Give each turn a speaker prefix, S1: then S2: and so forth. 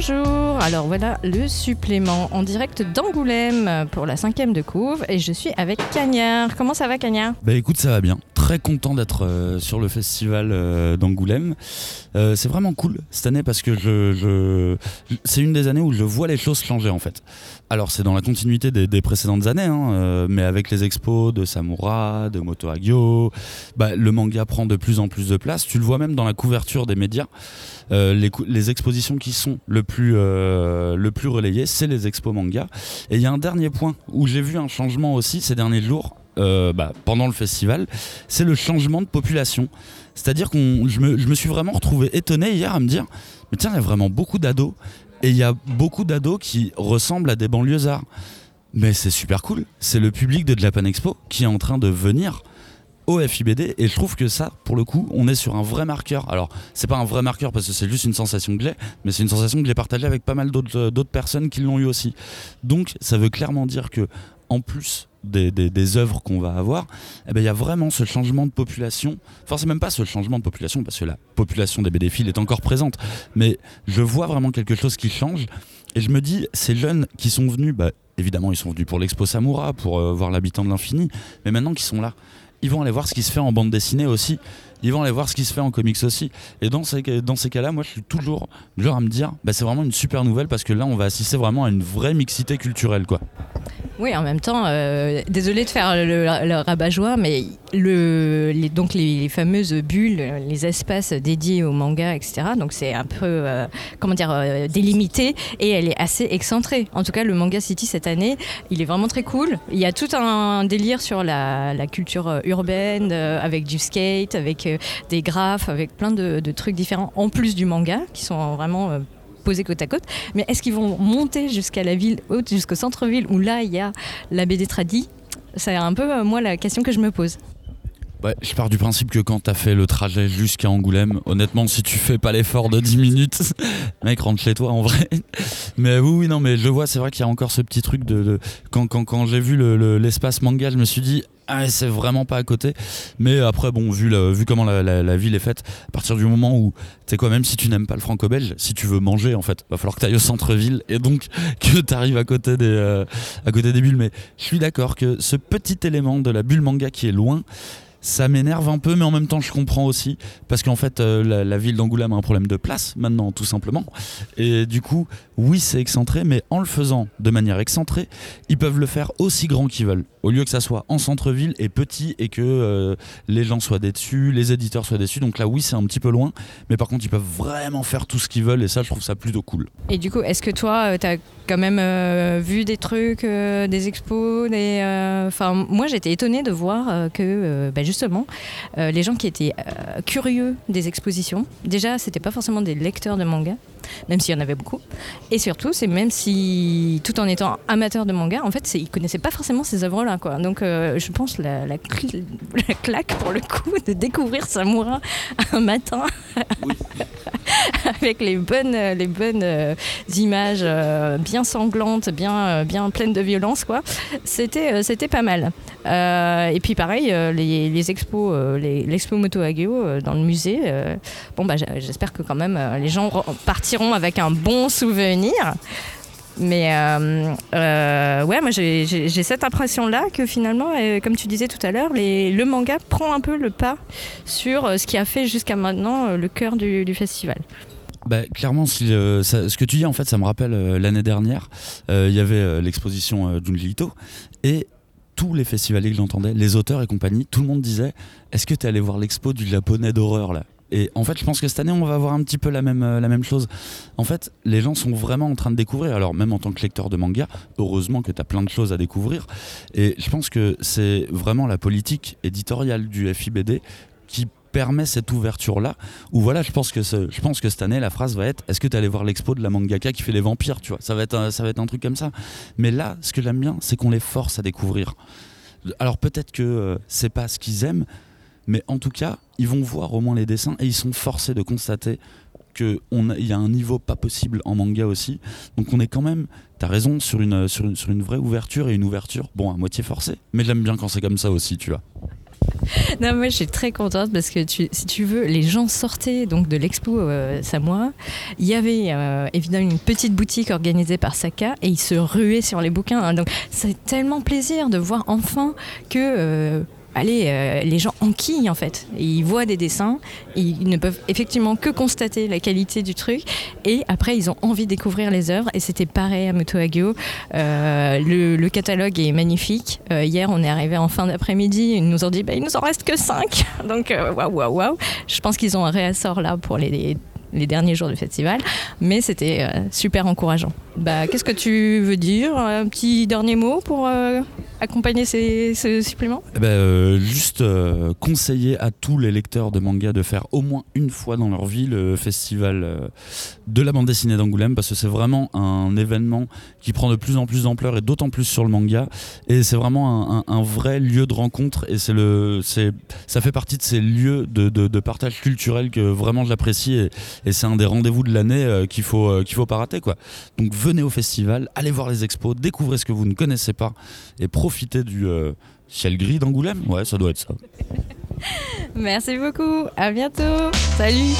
S1: Bonjour, alors voilà le supplément en direct d'Angoulême pour la cinquième de couve et je suis avec Cagnard. Comment ça va Cagnard?
S2: Bah écoute ça va bien, très content d'être euh, sur le festival euh, d'Angoulême. Euh, c'est vraiment cool cette année parce que je, c'est une des années où je vois les choses changer en fait. Alors c'est dans la continuité des, précédentes années, hein, mais avec les expos de Samura, de Moto Hagio, bah, le manga prend de plus en plus de place. Tu le vois même dans la couverture des médias. Les, les expositions qui sont le plus, le plus relayées, c'est les expos manga. Et il y a un dernier point où j'ai vu un changement aussi ces derniers jours, euh, bah, pendant le festival, c'est le changement de population. C'est-à-dire que je me, suis vraiment retrouvé étonné hier à me dire, mais tiens, il y a vraiment beaucoup d'ados, et il y a beaucoup d'ados qui ressemblent à des banlieusards. Mais c'est super cool, c'est le public de Japan Expo qui est en train de venir au FIBD et je trouve que ça pour le coup on est sur un vrai marqueur alors c'est pas un vrai marqueur parce que c'est juste une sensation que j'ai mais c'est une sensation que j'ai partagée avec pas mal d'autres euh, d'autres personnes qui l'ont eu aussi donc ça veut clairement dire que en plus des, œuvres qu'on va avoir, eh ben, il y a vraiment ce changement de population. Enfin, c'est même pas ce changement de population, parce que la population des BD est encore présente. Mais je vois vraiment quelque chose qui change. Et je me dis, ces jeunes qui sont venus, bah, évidemment, ils sont venus pour l'Expo Samura, pour euh, voir l'habitant de l'infini. Mais maintenant qu'ils sont là, ils vont aller voir ce qui se fait en bande dessinée aussi. Ils vont aller voir ce qui se fait en comics aussi. Et dans ces, cas-là, moi, je suis toujours genre à me dire, bah, c'est vraiment une super nouvelle parce que là, on va assister vraiment à une vraie mixité culturelle, quoi.
S1: Oui, en même temps, euh, désolé de faire le, le rabat-joie, mais le, les, donc les, fameuses bulles, les espaces dédiés au manga, etc. Donc c'est un peu, euh, comment dire, euh, délimité et elle est assez excentrée. En tout cas, le Manga City cette année, il est vraiment très cool. Il y a tout un délire sur la, culture euh, urbaine, avec du skate, avec des graphes, avec plein de, trucs différents, en plus du manga, qui sont vraiment posés côte à côte. Mais est-ce qu'ils vont monter jusqu'à la ville haute, jusqu'au centre-ville, où là, il y a la BD Tradi? C'est un peu, euh, moi, la question que je me pose.
S2: Ouais, je pars du principe que quand t'as fait le trajet jusqu'à Angoulême, honnêtement, si tu fais pas l'effort de 10 minutes, mec, rentre chez toi en vrai. Mais oui, oui, non, mais je vois, c'est vrai qu'il y a encore ce petit truc de. quand quand, quand j'ai vu le- le- l'espace manga, je me suis dit, ah, c'est vraiment pas à côté. Mais après, bon, vu, vu comment la, ville est faite, à partir du moment où, tu sais quoi, même si tu n'aimes pas le franco-belge, si tu veux manger, en fait, va falloir que tu ailles au centre-ville et donc que tu arrives à côté des, euh, à côté des bulles. Mais je suis d'accord que ce petit élément de la bulle manga qui est loin, ça m'énerve un peu, mais en même temps, je comprends aussi. Parce qu'en fait, euh, la, ville d'Angoulême a un problème de place maintenant, tout simplement. Et du coup, oui, c'est excentré, mais en le faisant de manière excentrée, ils peuvent le faire aussi grand qu'ils veulent. Au lieu que ça soit en centre-ville et petit et que euh, les gens soient déçus, les éditeurs soient déçus. Donc là, oui, c'est un petit peu loin, mais par contre, ils peuvent vraiment faire tout ce qu'ils veulent et ça, je trouve ça plutôt cool.
S1: Et du coup, est-ce que toi, tu as quand même euh, vu des trucs, euh, des expos des, euh, Enfin, moi, j'étais étonnée de voir euh, que, euh, bah, justement, euh, les gens qui étaient euh, curieux des expositions, déjà, c'était pas forcément des lecteurs de manga, même s'il y en avait beaucoup. Et surtout, c'est même si, tout en étant amateurs de manga, en fait, ils connaissaient pas forcément ces œuvres-là, quoi. Donc, euh, je pense la, la, cl- la claque pour le coup de découvrir Samura un matin avec les bonnes, les bonnes euh, images euh, bien sanglantes, bien, bien pleines de violence, quoi. C'était, c'était pas mal. Et puis pareil, les, les expos, l'expo Moto Hageo euh, dans le musée. bon bah, j'espère que quand même les gens re- avec un bon souvenir. Mais euh, euh, ouais, moi j'ai- cette impression-là que finalement, euh, comme tu disais tout à l'heure, le manga prend un peu le pas sur ce qui a fait jusqu'à maintenant le cœur du, festival.
S2: Bah, clairement, ce que tu dis, en fait, ça me rappelle l'année dernière, il y avait l'exposition euh, Junji Ito, et tous les festivaliers que j'entendais, les auteurs et compagnie, tout le monde disait Est-ce que tu es allé voir l'expo du japonais d'horreur là? Et en fait, je pense que cette année, on va avoir un petit peu la même, euh, la même chose. En fait, les gens sont vraiment en train de découvrir. Alors, même en tant que lecteur de manga, heureusement que tu as plein de choses à découvrir. Et je pense que c'est vraiment la politique éditoriale du FIBD qui permet cette ouverture-là. Où voilà, je pense que je pense que cette année, la phrase va être Est-ce que tu allé voir l'expo de la mangaka qui fait les vampires Tu vois, ça va être, un- ça va être un truc comme ça. Mais là, ce que j'aime bien, c'est qu'on les force à découvrir. Alors peut-être que euh, c'est pas ce qu'ils aiment, mais en tout cas, ils vont voir au moins les dessins et ils sont forcés de constater qu'il y a un niveau pas possible en manga aussi. Donc on est quand même, t'as raison, sur une, sur, une, vraie ouverture et une ouverture, bon, à moitié forcée. Mais j'aime bien quand c'est comme ça aussi, tu vois.
S1: non, moi je suis très contente parce que si tu veux, les gens sortaient donc de l'expo euh, Samoa. Il y avait euh, évidemment une petite boutique organisée par Saka et ils se ruaient sur les bouquins. hein. Donc c'est tellement plaisir de voir enfin que euh, allez, euh, les gens enquillent en fait. Ils voient des dessins, ils ne peuvent effectivement que constater la qualité du truc et après ils ont envie de découvrir les œuvres et c'était pareil à Moto Hagio. Euh, le, catalogue est magnifique. Euh, hier on est arrivé en fin d'après-midi, ils nous ont dit bah, il nous en reste que 5. Donc euh, waouh waouh waouh. Je pense qu'ils ont un réassort là pour les, derniers jours du festival, mais c'était super encourageant. Bah, Qu'est-ce que tu veux dire? Un petit dernier mot pour euh, accompagner ces, ce supplément?
S2: Eh ben, euh, juste euh, conseiller à tous les lecteurs de manga de faire au moins une fois dans leur vie le festival de la bande dessinée d'Angoulême parce que c'est vraiment un événement qui prend de plus en plus d'ampleur et d'autant plus sur le manga. Et c'est vraiment un, vrai lieu de rencontre et c'est le ça fait partie de ces lieux de, de- partage culturel que vraiment j'apprécie et, et c'est un des rendez-vous de l'année qu'il faut qu'il faut pas rater quoi. Donc venez au festival allez voir les expos découvrez ce que vous ne connaissez pas et profitez du euh, ciel gris d'Angoulême. Ouais, ça doit être ça.
S1: Merci beaucoup, à bientôt, salut